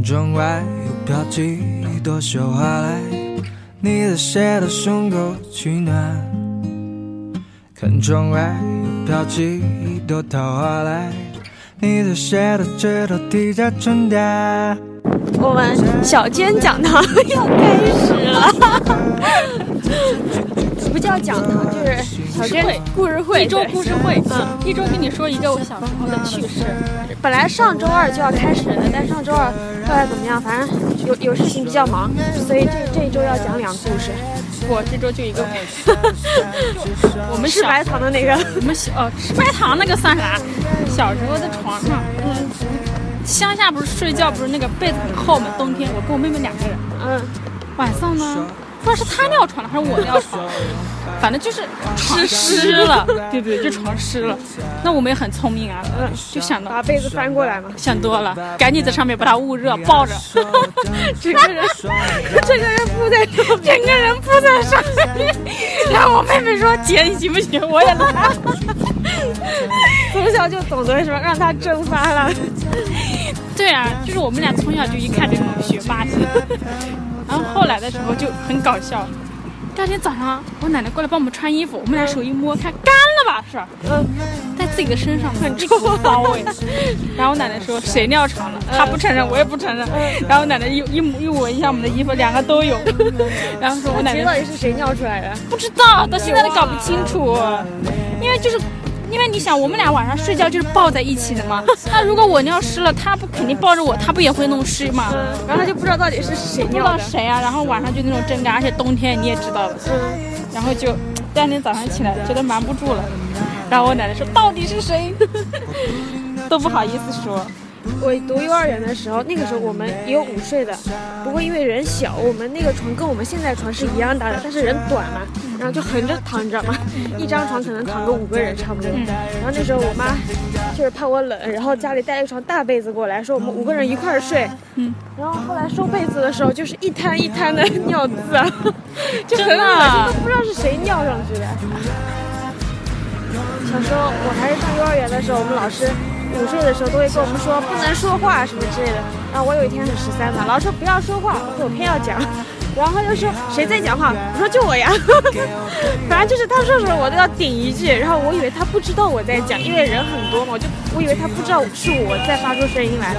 看窗外又飘起一朵绣花来，你的鞋的胸口取暖。看窗外又飘起一朵桃花来，你的鞋的指头滴着春天。我们小尖讲堂要开始了，不叫讲堂，就是小尖故事会，一周故事会，嗯，一周跟你说一个我小时候的趣事。本来上周二就要开始的，但上周二后来怎么样？反正有有事情比较忙，所以这这一周要讲两个故事。我这周就一个，我们吃白糖的那个，我们小哦吃白糖那个算啥？小时候在床上，嗯，乡下不是睡觉不是那个被子很厚吗？冬天我跟我妹妹两个人，嗯，晚上呢，不知道是他尿床了还是我尿床，反正就是床湿了，对对，就床湿了。那我们也很聪明啊，嗯，就想到把被子翻过来嘛，想多了，赶紧在上面把它捂热，抱着，整个人，整个人扑在，整个人扑在上面。然后我妹妹说：“姐，你行不行？我也来。”从小就懂得什么让它蒸发了。对啊，就是我们俩从小就一看这种学霸型。然后后来的时候就很搞笑。第二天早上，我奶奶过来帮我们穿衣服，我们俩手一摸，看干了吧？是吧？嗯，在自己的身上很臭骚味。然后我奶奶说：“谁尿床了？”她不承认，我也不承认。然后奶奶一一一闻一下我们的衣服，两个都有。然后说我奶奶到底是谁尿出来的？不知道，到现在都搞不清楚。因为就是。因为你想，我们俩晚上睡觉就是抱在一起的嘛。那如果我尿湿了，他不肯定抱着我，他不也会弄湿嘛？然后他就不知道到底是谁尿的。不知道谁啊？然后晚上就那种挣扎，而且冬天你也知道的。嗯。然后就第二天早上起来觉得瞒不住了，然后我奶奶说到底是谁，都不好意思说。我读幼儿园的时候，那个时候我们也有午睡的，不过因为人小，我们那个床跟我们现在床是一样大的，但是人短嘛，然后就横着躺着嘛，一张床可能躺个五个人差不多。然后那时候我妈就是怕我冷，然后家里带了一床大被子过来，说我们五个人一块儿睡。嗯。然后后来收被子的时候，就是一滩一滩的尿渍啊，就很恶心，都不知道是谁尿上去的。小时候我还是上幼儿园的时候，我们老师。午睡的时候都会跟我们说不能说话什么之类的。然后我有一天是十三嘛，老师说不要说话，我偏要讲。然后他就说谁在讲话？我说就我呀。反正就是他说什么我都要顶一句。然后我以为他不知道我在讲，因为人很多嘛，我就我以为他不知道是我在发出声音来。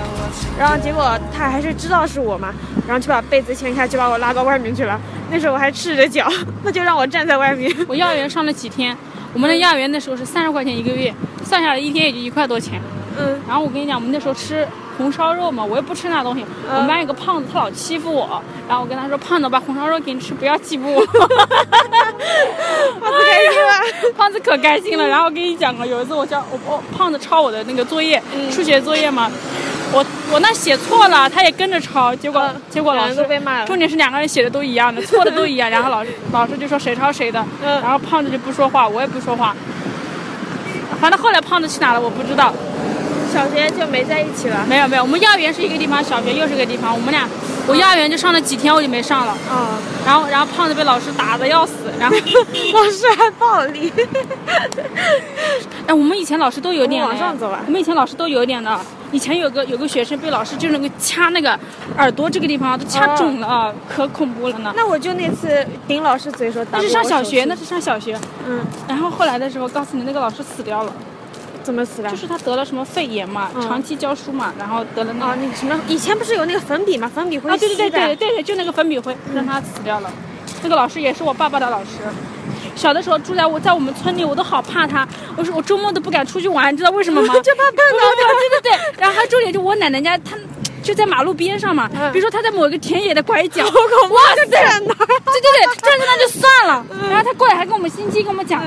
然后结果他还是知道是我嘛，然后就把被子掀开，就把我拉到外面去了。那时候我还赤着脚，那就让我站在外面。我幼儿园上了几天，我们的幼儿园那时候是三十块钱一个月，算下来一天也就一块多钱。嗯，然后我跟你讲，我们那时候吃红烧肉嘛，我又不吃那东西。我们班有个胖子，他老欺负我，然后我跟他说：“胖子，把红烧肉给你吃，不要欺负我。”胖子开心了，胖子可开心了。然后我跟你讲啊，有一次我叫我我胖子抄我的那个作业，数学作业嘛，我我那写错了，他也跟着抄，结果结果老师都被骂了。重点是两个人写的都一样的，错的都一样，然后老师老师就说谁抄谁的，然后胖子就不说话，我也不说话。反正后来胖子去哪了，我不知道。小学就没在一起了。没有没有，我们幼儿园是一个地方，小学又是一个地方。我们俩，我幼儿园就上了几天，我就没上了。啊。然后然后胖子被老师打的要死，然后老师还暴力。哎，我们以前老师都有点。往上走啊。我们以前老师都有点的。以前有个有个学生被老师就那个掐那个耳朵这个地方都掐肿了啊，可恐怖了呢。那我就那次顶老师嘴说。那是上小学，那是上小学。嗯。然后后来的时候，告诉你那个老师死掉了。怎么死的？就是他得了什么肺炎嘛，长期教书嘛，然后得了那啊，那个什么，以前不是有那个粉笔嘛，粉笔灰啊，对对对对对对，就那个粉笔灰让他死掉了。那个老师也是我爸爸的老师，小的时候住在我在我们村里，我都好怕他。我说我周末都不敢出去玩，你知道为什么吗？就怕碰到他。对对对，然后还重点就我奶奶家他。就在马路边上嘛，比如说他在某一个田野的拐角，哇塞，对对对，站在那就算了。然后他过来还跟我们星期跟我们讲，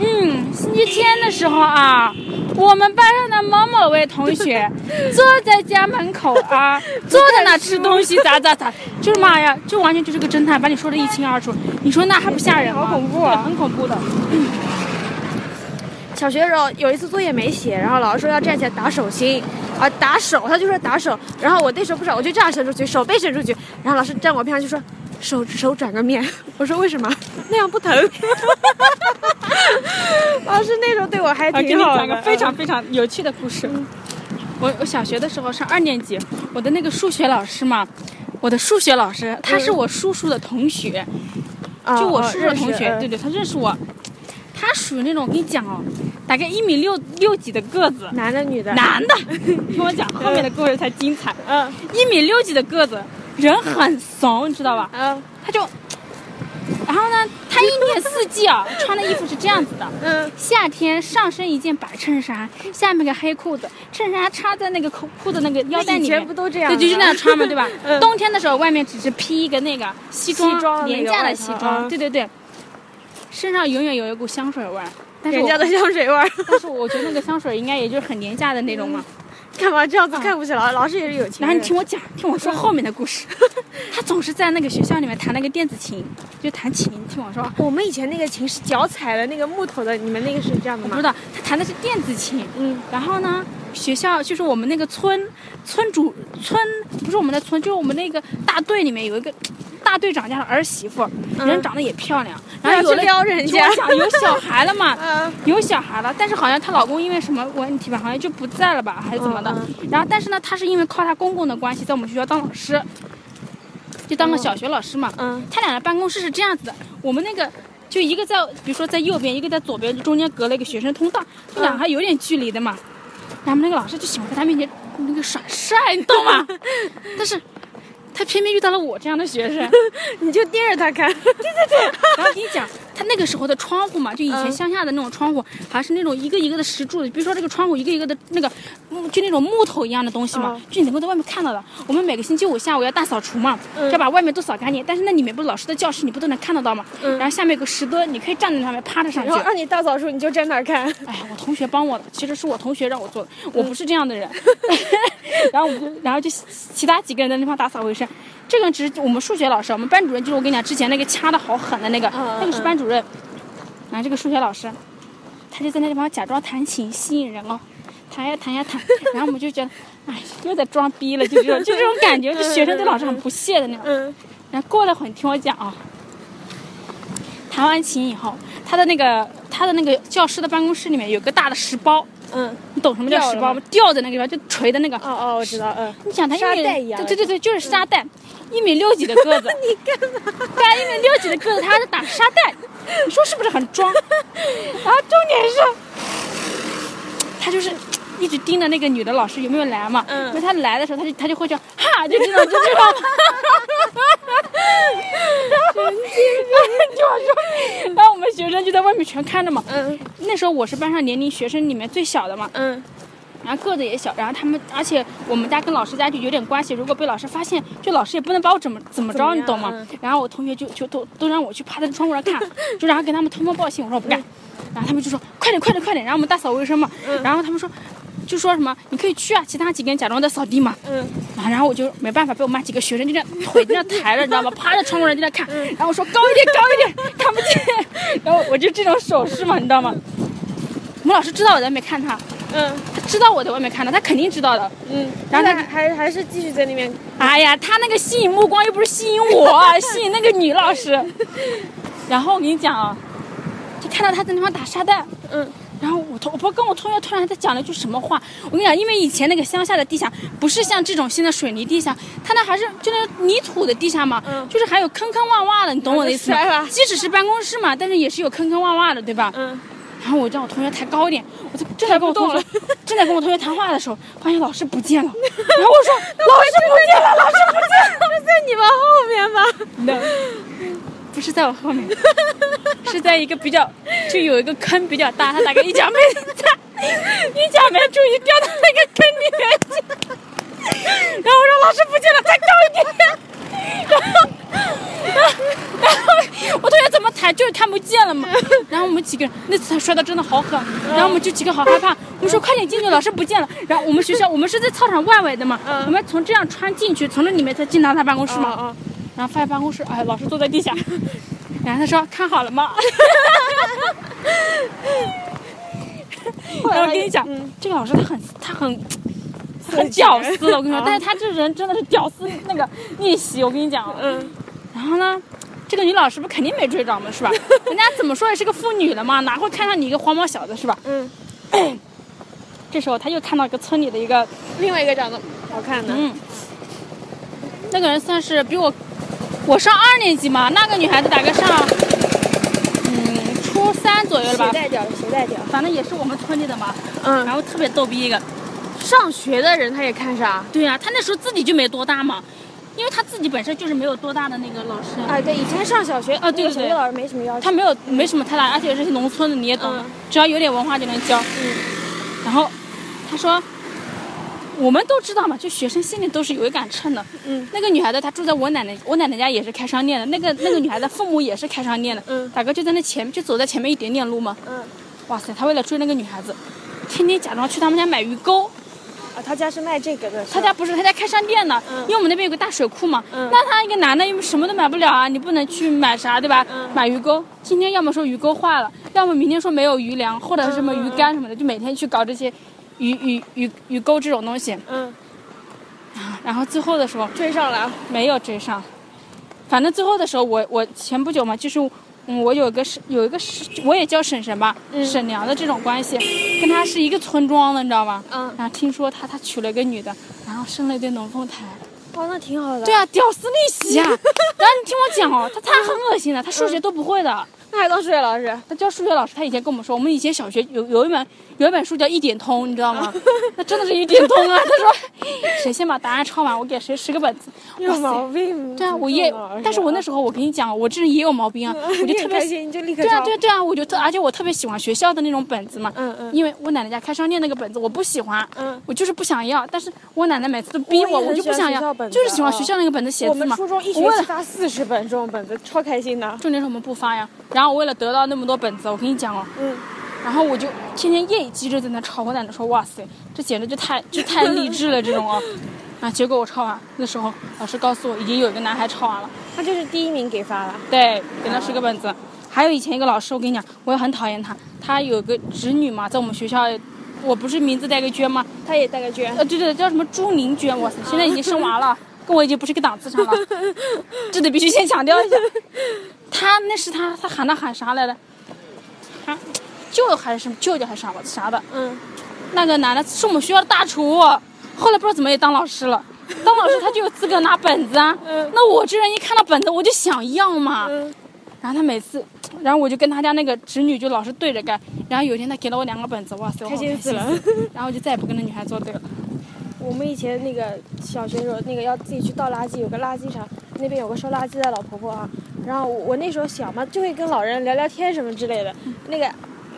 嗯，星期天的时候啊，我们班上的某某位同学 坐在家门口啊，坐在那吃东西，咋咋咋，就是妈呀，就完全就是个侦探，把你说的一清二楚。你说那还不吓人吗？好恐怖啊，很恐怖的。小学的时候有一次作业没写，然后老师说要站起来打手心，啊打手，他就说打手，然后我那时候不知道，我就这样伸出去，手背伸出去，然后老师站我边上就说手手转个面，我说为什么那样不疼？老师那时候对我还挺好的。讲个非常非常有趣的故事，我我小学的时候上二年级，我的那个数学老师嘛，我的数学老师他是我叔叔的同学，啊就我叔叔的同学，对对，他认识我。他属于那种，我跟你讲哦，大概一米六六几的个子，男的女的？男的。听我讲，后面的故事才精彩。嗯一米六几的个子，人很怂，你知道吧？嗯他就，然后呢，他一年四季啊，穿的衣服是这样子的。嗯夏天上身一件白衬衫，下面个黑裤子，衬衫插在那个裤裤的那个腰带里面以前不。都这样对，就是那样穿嘛，对吧？嗯冬天的时候，外面只是披一个那个西装，廉价的西装，嗯对对对。身上永远有一股香水味儿，但是人家的香水味儿，但是我觉得那个香水应该也就是很廉价的那种嘛。干嘛这样子看不起老老师也是有钱人。然后你听我讲，听我说后面的故事。他总是在那个学校里面弹那个电子琴，就弹琴。听我说，我们以前那个琴是脚踩的那个木头的，你们那个是这样的吗？我不知道他弹的是电子琴。嗯然后呢，学校就是我们那个村村主村不是我们的村，就是我们那个大队里面有一个大队长家的儿媳妇，人长得也漂亮，然后有撩人家。有小孩了嘛，嗯。有小孩了，但是好像她老公因为什么问题吧，好像就不在了吧，还是怎么的。嗯然后但是呢，她是因为靠她公公的关系，在我们学校当老师，就当个小学老师嘛。嗯。他俩的办公室是这样子的，我们那个就一个在，比如说在右边，一个在左边，中间隔了一个学生通道，这两个还有点距离的嘛。然他们那个老师就喜欢在他面前那个耍帅，你懂吗？但是他偏偏遇到了我这样的学生。你就盯着他看。对对对 然后跟你讲，他那个时候的窗户嘛，就以前嗯乡下的那种窗户，还是那种一个一个的石柱子，比如说这个窗户一个一个的那个，嗯就那种木头一样的东西嘛，嗯就你能够在外面看到的。我们每个星期五下午要大扫除嘛，嗯要把外面都扫干净。但是那里面不是老师的教室，你不都能看得到吗？嗯然后下面有个石墩，你可以站在上面趴着上去然。后让你大扫除，你就站那儿看。哎，我同学帮我的，其实是我同学让我做的，我不是这样的人。然后我们就，然后就其他几个人在那方打扫卫生。这个只是我们数学老师，我们班主任就是我跟你讲之前那个掐的好狠的那个，嗯那个是班主任。然后这个数学老师，他就在那地方假装弹琴吸引人哦，弹呀弹呀弹。然后我们就觉得，哎，又在装逼了，就这种 就这种感觉，就学生对老师很不屑的那种。嗯然后过了会儿，你听我讲啊，弹完琴以后，他的那个他的那个教师的办公室里面有个大的石包，嗯。你懂什么叫石包吗？吊在那个地方，就垂的那个。哦哦，我知道。嗯。你想他一米沙袋一样对对对对，就是沙袋，一米六几的个子。你干嘛？对啊，一米六几的个子，他打沙袋，你 说是不是很装？然后重点是，他就是。一直盯着那个女的老师有没有来嘛，嗯因为他来的时候，她就她就会叫哈，就这种就这种。神经病！听我说，然后我们学生就在外面全看着嘛。嗯那时候我是班上年龄学生里面最小的嘛，嗯然后个子也小，然后他们，而且我们家跟老师家就有点关系，如果被老师发现，就老师也不能把我怎么怎么着，你懂吗？嗯然后我同学就就都都让我去趴在窗户上看，就然后给他们通风报信，我说我不干，然后他们就说快点快点快点，然后我们打扫卫生嘛，然后他们说。就说什么你可以去啊，其他几个人假装在扫地嘛，嗯啊，然后我就没办法，被我们班几个学生就这样腿这样抬着，你知道吗？趴在窗户上就在看，然后我说高一点，高一点，看不见，然后我就这种手势嘛，你知道吗？我们老师知道我在外面看他，嗯他知道我在外面看他，他肯定知道的。嗯。然后他还还是继续在那边。哎呀，他那个吸引目光又不是吸引我，吸引那个女老师。然后我跟你讲啊，就看到他在那方打沙袋，嗯我同我不跟我同学突然在讲了一句什么话，我跟你讲，因为以前那个乡下的地下不是像这种现在水泥地下，它那还是就那泥土的地下嘛，嗯就是还有坑坑洼洼的，你懂我的意思吗？即使是办公室嘛，但是也是有坑坑洼洼的，对吧？嗯。然后我让我同学抬高一点，我就正在跟我同学正在跟我同学谈话的时候，发现老师不见了。然后我说 老师不见了，老师不见了。在你们后面吗？不是在我后面，是在一个比较就有一个坑比较大，他大概一脚没踩，一脚没注意掉到那个坑里面去。然后我说老师不见了，再高一点。然后，然后，然后我同学怎么抬就是看不见了嘛。然后我们几个人那次他摔的真的好狠，然后我们就几个好害怕，我们说快点进去，老师不见了。然后我们学校我们是在操场外围的嘛，嗯我们从这样穿进去，从这里面才进到他办公室嘛。哦然后发现办公室，哎，老师坐在地下，然后他说看好了吗？然后我跟你讲，嗯这个老师他很他很很屌丝的，我跟你说，啊但是他这人真的是屌丝那个逆袭，我跟你讲。嗯然后呢，这个女老师不肯定没追着嘛，是吧？人家怎么说也是个妇女了嘛，哪会看上你一个黄毛小子是吧？嗯 这时候他又看到一个村里的一个，另外一个长得好看的，嗯，那个人算是比我，我上二年级嘛，那个女孩子大概上，嗯，初三左右了吧，鞋带掉，鞋带掉，反正也是我们村里的嘛，嗯。然，后特别逗逼一个。上学的人他也看上，对呀、他那时候自己就没多大嘛，因为他自己本身就是没有多大的那个老师，啊，对，以前上小学，啊对对对。小学老师没什么要求，他没有没什么太大，而且是农村的，你也懂，嗯。只要有点文化就能教。嗯。然后他说，我们都知道嘛，就学生心里都是有一杆秤的。嗯那个女孩子她住在我奶奶，我奶奶家也是开商店的，那个那个女孩子父母也是开商店的，嗯大哥就在那前就走在前面一点点路嘛。嗯，哇塞，他为了追那个女孩子，天天假装去他们家买鱼钩。啊，他家是卖这个的，他家不是他家开商店的，嗯因为我们那边有个大水库嘛。嗯那他一个男的又什么都买不了啊，你不能去买啥对吧？嗯买鱼钩，今天要么说鱼钩坏了，要么明天说没有鱼粮或者是什么鱼竿什么的，就每天去搞这些鱼鱼鱼鱼钩这种东西。嗯，然后最后的时候追上了，没有追上，反正最后的时候我我前不久嘛，就是嗯我有个是有一个是我也叫婶婶吧，嗯婶娘的这种关系，跟她是一个村庄的，你知道吗？嗯，然后听说她她娶了一个女的，然后生了一对龙凤胎。哦，那挺好的，对，啊，屌丝逆袭啊！然后你听我讲哦，他他很恶心的，他数学都不会的。那数学老师，他教数学老师，他以前跟我们说，我们以前小学有有一本有一本书叫《一点通》，你知道吗？那真的是一点通啊！他说，谁先把答案抄完，我给谁十个本子。有毛病，对啊，我也，但是我那时时候我跟你讲，我这人也有毛病啊，我就特别开心，你就立刻对啊，抄对对啊，我就特，而且我特别喜欢学校的那种本子嘛，嗯嗯因为我奶奶家开商店那个本子我不喜欢，嗯我就是不想要，但是我奶奶每次都逼我，我就不想要就是喜欢哦学校那个本子写字嘛。我们初中一学期发四十本这种本子，超开心的。重点是我们不发呀，然后我为了得到那么多本子，我跟你讲哦，嗯，然后我就天天夜以继日在那抄，我奶奶说哇塞，这简直就太就太励志了这种哦，啊，结果我抄完那时候老师告诉我已经有一个男孩抄完了。他就是第一名给发了。对，给了十个本子。还有以前一个老师，我跟你讲，我也很讨厌他。他有个侄女嘛，在我们学校，我不是名字带个娟吗？他也带个娟，呃，对对，叫什么朱宁娟，哇塞，现在已经生娃了，跟我已经不是一个档次上了。这得必须先强调一下。他那是他，他喊他喊啥来着？喊舅还是什么舅舅还是啥吧啥的？嗯，那个男的是我们学校的大厨，后来不知道怎么也当老师了。当老师他就有资格拿本子啊。嗯那我这人一看到本子我就想要嘛。嗯然后他每次，然后我就跟他家那个侄女就老是对着干。然后有一天他给了我两个本子，哇塞，我好开心死了。然后我就再也不跟那女孩作对了。我们以前那个小学时候，那个要自己去倒垃圾，有个垃圾场，那边有个收垃圾的老婆婆啊。然后我我那时候小嘛，就会跟老人聊聊天什么之类的。那个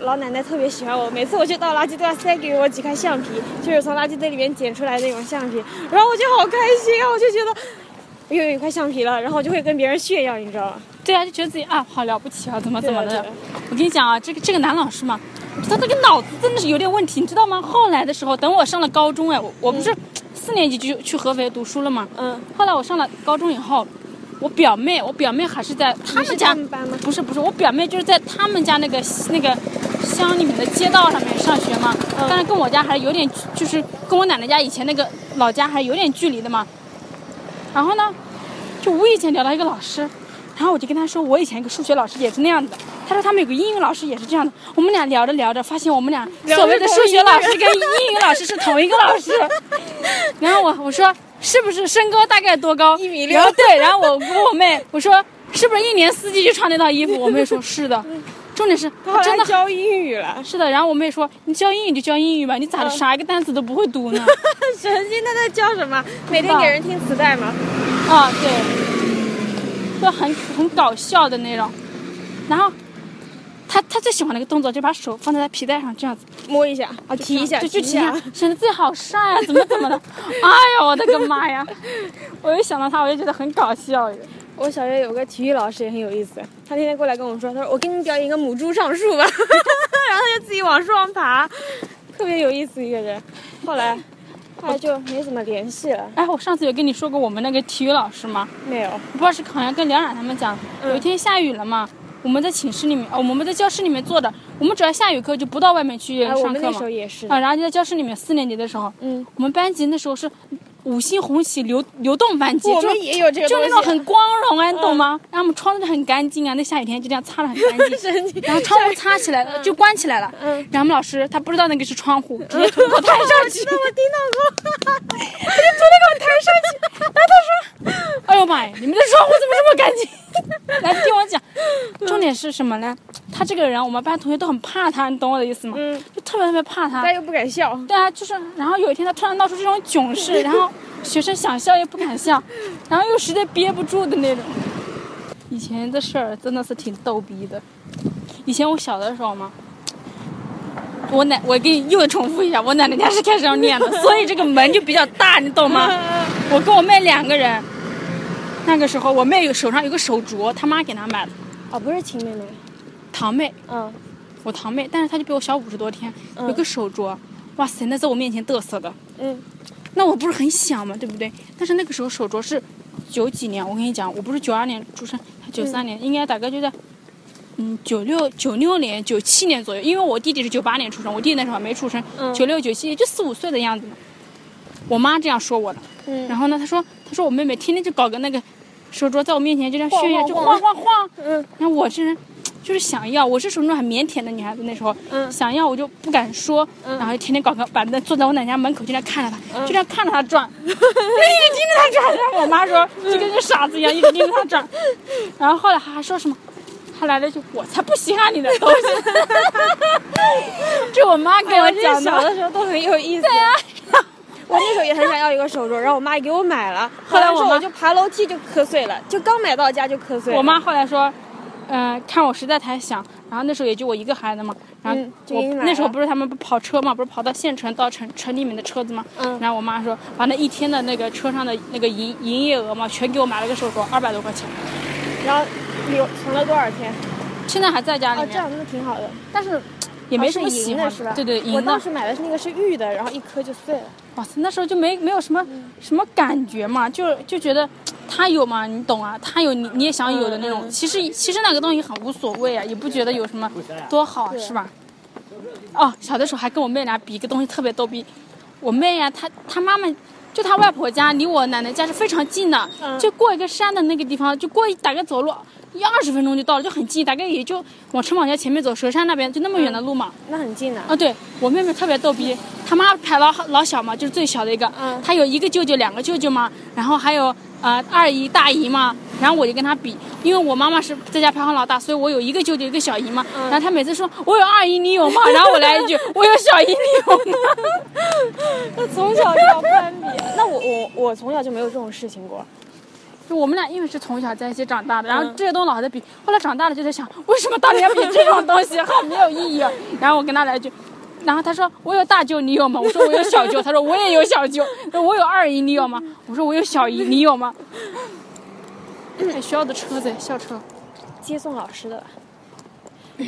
老奶奶特别喜欢我，每次我去倒垃圾都要塞给我几块橡皮，就是从垃圾堆里面捡出来的那种橡皮。然后我就好开心啊，我就觉得又有一块橡皮了，然后我就会跟别人炫耀，你知道吗？对啊，就觉得自己啊好了不起啊，怎么怎么的。我跟你讲啊，这个这个男老师嘛，他这个脑子真的是有点问题，你知道吗？后来的时候，等我上了高中，哎，我我不是四年级就去合肥读书了嘛。嗯，后来我上了高中以后，我表妹，我表妹还是在他是们家？不是不是，我表妹就是在他们家那个那个乡里面的街道上面上学嘛，嗯但是跟我家还是有点，就是跟我奶奶家以前那个老家还是有点距离的嘛。然后呢，就无意间聊到一个老师，然后我就跟他说，我以前一个数学老师也是那样子的。他说他们有个英语老师也是这样的。我们俩聊着聊着，发现我们俩所谓的数学老师跟英语老师是同一个老师。然后我我说是不是身高大概多高？一米六然后对，然后我跟我妹我说是不是一年四季就穿那套衣服？我妹说是的。重点是他真的教英语了，是的。然后我妹说你教英语就教英语吧，你咋的嗯啥一个单词都不会读呢？神经他在教什么？每天给人听磁带吗？啊，对，就很很搞笑的那种。然后他他最喜欢的一个动作，就把手放在他皮带上这样子摸一下啊，提一下，就就提显得自己好帅啊，怎么怎么的。哎呀，我的个妈呀！我一想到他，我就觉得很搞笑。我小学有个体育老师也很有意思，他天天过来跟我说，他说我给你表演一个母猪上树吧，然后他就自己往树上爬，特别有意思一个人。后来，后来就没怎么联系了，哎，我上次有跟你说过我们那个体育老师吗？没有。不知道是好像跟梁冉他们讲，嗯有一天下雨了嘛，我们在寝室里面，哦，我们在教室里面坐着，我们只要下雨课就不到外面去上课嘛们那时候。也是。啊，然后就在教室里面，四年级的时候，嗯我们班级那时候是五星红旗流流动班级，就我们也有这个就东西，那种很光荣啊，你懂吗？然后我们窗子就很干净啊，那下雨天就这样擦的很干净。然后窗户擦起来了，就关起来了。嗯然后我们老师他不知道那个是窗户，直接 从头抬上去，那我听到过，他 就从那个抬上去。然后他说：“哎呦妈呀，你们的窗户怎么这么干净？” 来听我讲，重点是什么呢？他这个人，我们班同学都很怕他，你懂我的意思吗？嗯，就特别特别怕他。但又不敢笑。对啊，就是，然后有一天他突然闹出这种囧事，然后学生想笑又不敢笑，然后又实在憋不住的那种。以前的事儿真的是挺逗逼的。以前我小的时候嘛，我奶，我给你又重复一下，我奶奶家是开始要念的，所以这个门就比较大，你懂吗？我跟我妹两个人，那个时候我妹有手上有个手镯，她妈给她买的，哦，不是亲妹妹。堂妹，嗯。我堂妹，但是她就比我小五十多天，嗯。有个手镯，哇塞，那在我面前嘚瑟的。嗯。那我不是很想嘛，对不对？但是那个时候手镯是九几年，我跟你讲，我不是九二年出生，她九三年，应该大概就在嗯九六九六年九七年左右，因为我弟弟是九八年出生，我弟弟那时候还没出生，嗯。九六九七也就四五岁的样子嘛。我妈这样说我的，嗯。然后呢，她说她说我妹妹天天就搞个那个手镯在我面前就这样炫耀，就晃晃晃嗯然后我这人就是想要，我是属于那种很腼腆的女孩子，那时候、嗯想要我就不敢说，嗯然后就天天搞个板凳坐在我奶奶家门口就这样看着她，嗯就这样看着她转，就一直盯着她转。然后我妈说就跟个傻子一样，一直盯着她转。然后后来她还说什么？她来了一句：“我才不稀罕你的东西。”这我妈跟我讲小的时候都很有意思。对呀、我那时候也很想要一个手镯，然后我妈也给我买了。后 后来我就爬楼梯就磕碎了，就刚买到家就磕碎了。我妈后来说，嗯、看我实在太想，然后那时候也就我一个孩子嘛，然后我、那时候不是他们不跑车嘛，不是跑到县城到城城里面的车子嘛，嗯然后我妈说把那一天的那个车上的那个营营业额嘛，全给我买了个手镯，二百多块钱，然后留存了多少天？现在还在家里哦，面，这样那挺好的。但是也没什么喜欢银的是吧？对对，我银的，当时买的是那个是玉的，然后一颗就碎了。哇塞，那时候就没没有什么、嗯什么感觉嘛，就就觉得他有嘛，你懂啊，他有你你也想有的那种，其实其实那个东西很无所谓啊，也不觉得有什么多好，是吧？哦，小的时候还跟我妹俩比一个东西特别逗逼，我妹呀、她她妈妈就他外婆家离我奶奶家是非常近的，嗯就过一个山的那个地方，就过一大概走路一二十分钟就到了，就很近，大概也就往城堡家前面走，蛇山那边就那么远的路嘛。那很近的。啊，对我妹妹特别逗逼，她妈排老老小嘛，就是最小的一个，嗯她有一个舅舅，两个舅舅嘛，然后还有呃二姨、大姨嘛，然后我就跟她比，因为我妈妈是在家排行老大，所以我有一个舅舅，一个小姨嘛，嗯然后她每次说我有二姨，你有吗？然后我来一句我有小姨，你有吗？那从小就要攀比。那我我我从小就没有这种事情过。就我们俩因为是从小在一起长大的，然后嗯这些东西老在比，后来长大了就在想，为什么当年比这种东西，好没有意义啊。然后我跟他来一句，然后他说我有大舅，你有吗？我说我有小舅，他说我也有小舅，说我有二姨，你有吗？我说我有小姨，你有吗？哎，学校的车子，校车，接送老师的。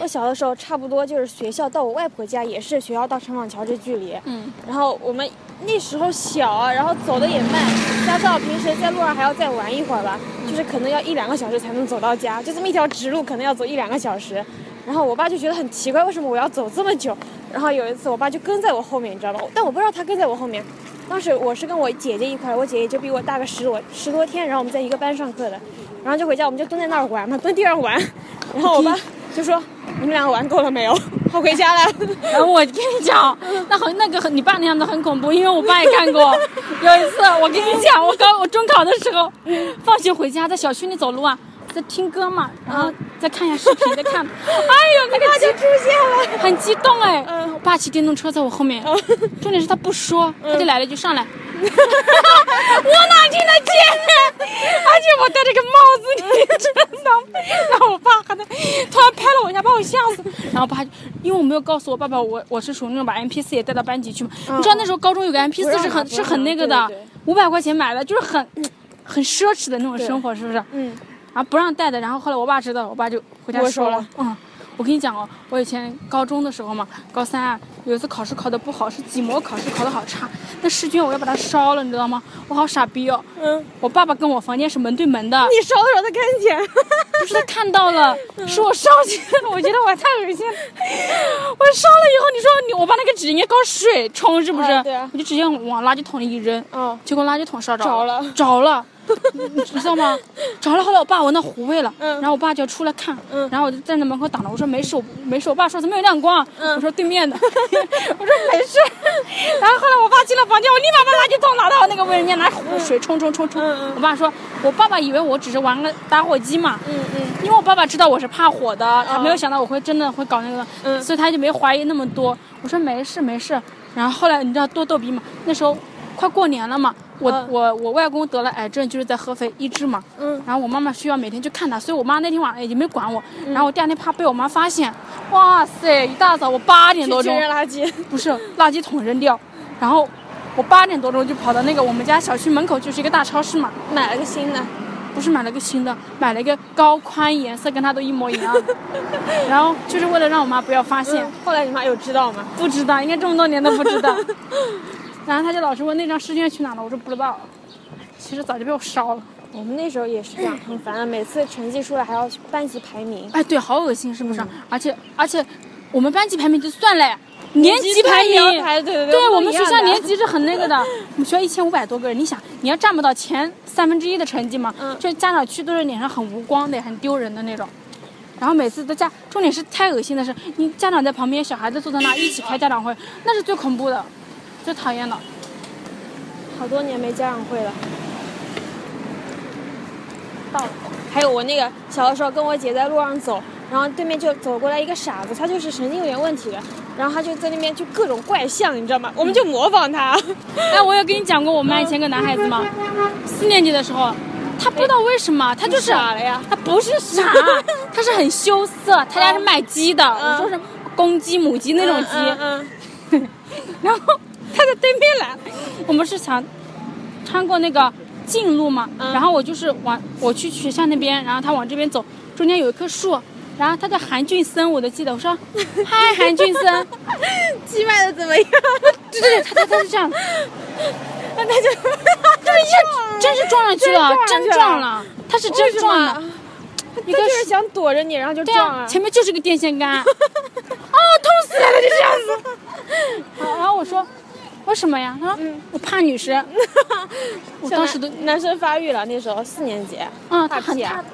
我小的时候差不多就是学校到我外婆家也是学校到城坊桥这距离，嗯，然后我们那时候小啊，然后走的也慢，加上平时在路上还要再玩一会儿吧，就是可能要一两个小时才能走到家，就这么一条直路可能要走一两个小时。然后我爸就觉得很奇怪，为什么我要走这么久？然后有一次我爸就跟在我后面，你知道吗？但我不知道他跟在我后面。当时我是跟我姐姐一块儿，我姐姐就比我大个十多十多天，然后我们在一个班上课的，然后就回家我们就蹲在那儿玩嘛，蹲地上玩。然后我爸就 说：“你们两个玩够了没有？我回家了。”然后我跟你讲，那很那个很你爸那样子很恐怖，因为我爸也干过。有一次我跟你讲，我高我中考的时候，放学回家在小区里走路啊，在听歌嘛，然后再看一下视频，再看，哎呦那个他就出现了。很激动哎！嗯我爸骑电动车在我后面，重点是他不说，他就来了一句上来。我哪听得见？而且我戴着个帽子，你知道吗？然后我爸还在突然拍了我一下，把我吓死。然后我爸，因为我没有告诉我爸爸，我我是属于那种把 M P 四也带到班级去嘛。你知道那时候高中有个 M P 四是很是很那个的五百块钱买的，就是很很奢侈的那种生活，是不是？嗯，然后不让带的，然后后来我爸知道了，我爸就回家没说了。嗯，我跟你讲哦，我以前高中的时候嘛，高三啊，有一次考试考得不好，是几模考试考得好差，那试卷我要把它烧了，你知道吗？我好傻逼哦。嗯，我爸爸跟我房间是门对门的，你烧的时候他看见，不是他看到了，是我烧起来的，我觉得我太恶心了。我烧了以后，你说你我把那个纸应该搞水冲是不是？啊对啊。我就直接往垃圾桶里一扔，哦，结果垃圾桶烧着着了。着了，你知道吗？找了，后来我爸闻到糊味了，嗯然后我爸就出来看，嗯然后我就站在门口挡着，我说没事，我没事。我爸说怎么有亮光？嗯我说对面的，我说没事。然后后来我爸进了房间，我立马把垃圾桶拿到那个卫生间，拿水冲冲冲冲。我爸说，我爸爸以为我只是玩个打火机嘛，嗯嗯，因为我爸爸知道我是怕火的，他没有想到我会真的会搞那个，嗯所以他就没怀疑那么多。我说没事没事，然后后来你知道多逗逼吗？那时候快过年了嘛，我、嗯。我我外公得了癌症，就是在合肥医治嘛，嗯。然后我妈妈需要每天去看他，所以我妈那天晚上也没管我，然后我第二天怕被我妈发现，哇塞，一大早我八点多去钟扔垃圾，不是垃圾桶扔掉，然后我八点多钟就跑到那个我们家小区门口就是一个大超市嘛，买了个新的，不是买了个新的，买了一个高宽颜色跟它都一模一样的，然后就是为了让我妈不要发现，嗯后来你妈有知道吗？不知道，应该这么多年都不知道。然后他就老是问那张试卷去哪了，我说不知道，其实早就被我烧了。我们那时候也是这样，很烦的，每次成绩出来还要班级排名。哎，对，好恶心，是不是？而且而且，我们班级排名就算了，年级排名。排，对对对我们学校年级，级是很那个的，我们学校一千五百多个人，你想你要占不到前三分之一的成绩嘛，嗯就家长去都是脸上很无光的，很丢人的那种。然后每次都家，重点是太恶心的是，你家长在旁边，小孩子坐在那一起开家长会，那是最恐怖的，最讨厌了。好多年没家长会了。到了，还有我那个小的时候跟我姐在路上走，然后对面就走过来一个傻子，他就是神经有点问题的，然后他就在那边就各种怪象，你知道吗？我们就模仿他。哎，我有跟你讲过我们班以前个男孩子吗？四年级的时候，他不知道为什么，他就是傻了呀他不是傻，他是很羞涩。他家是卖鸡的，我说是公鸡、母鸡那种鸡。嗯嗯 然后他在对面来，我们是想穿过那个近路嘛，嗯然后我就是往我去学校那边，然后他往这边走，中间有一棵树。然后他叫韩俊森，我都记得。我说：“ 嗨，韩俊森。”嗯，鸡卖的怎么样？对对对，他他他是这样的，那他就就是一真是撞上去了，真真撞了，他是真撞了。一个他就是想躲着你，然后就撞前面就是个电线杆，哦，痛死了，就这样子。然 然后我说，为什么呀？他说，我怕女 生。我当时都，男男生发育了，那时候四年级。嗯，他很他，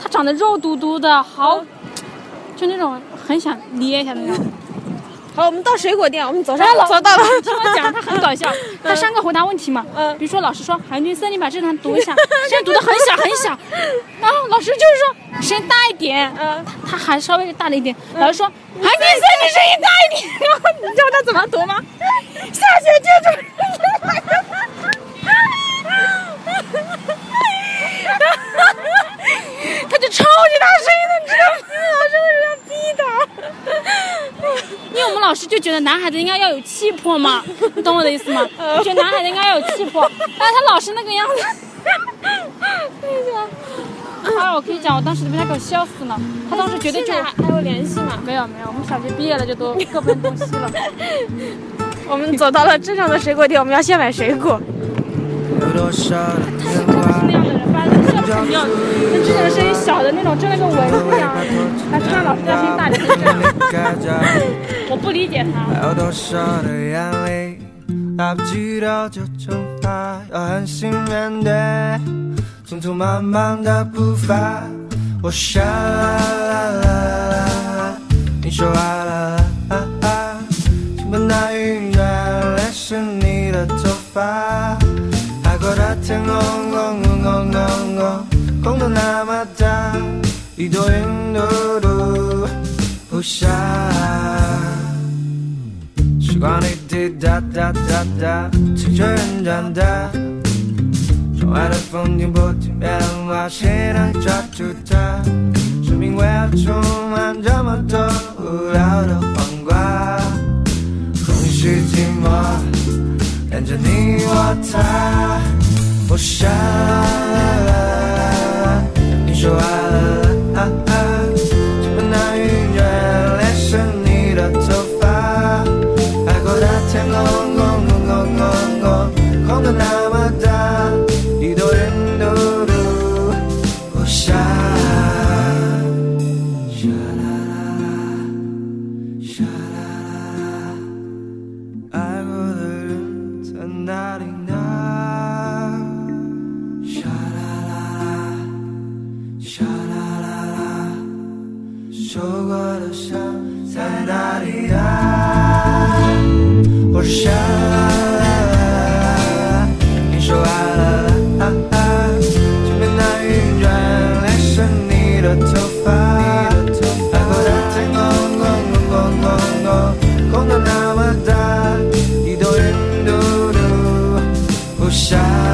他长得肉嘟嘟的，好嗯，就那种很想捏一下那种。好，我们到水果店，我们走上哎，老走到了。听我讲，他很搞笑。他上课回答问题嘛，嗯比如说老师说韩俊森，你把这段读一下，现在读的很小很小，然后老师就是说声音大一点，嗯，他还稍微大了一点，老师说韩俊森你声音大一点，然后你知道他怎么读吗？下学期就他就超级大声音的，你知道吗？老师为什么要逼他？因为我们老师就觉得男孩子应该要有气魄嘛，你懂我的意思吗？我觉得男孩子应该要有气魄，但是他老是那个样子。对呀啊，我跟你讲，我当时被他给我笑死了。他当时绝对就还还有联系吗？没有没有，我们小学毕业了就都各奔东西了。我们走到了镇上的水果店，我们要先买水果。的人，把人笑死掉，跟之前的声音小的那种，就那个蚊子一样。他突然老师在声音大，就是这样。离开家里？我不理解他。有多少的眼泪来不及的就蒸发，要狠心面对匆匆忙忙的步伐。我想啦啦啦啦，你说啦啦啦啦，倾盆大雨原来是你的头发。下。时光滴滴答答答答，青春长大。窗外的风景不停变化，谁能抓住它？生命为何充满这么多无聊的黄瓜？空虚寂寞，连着你我他。我想啦啦啦啦，你说啊啦啦下。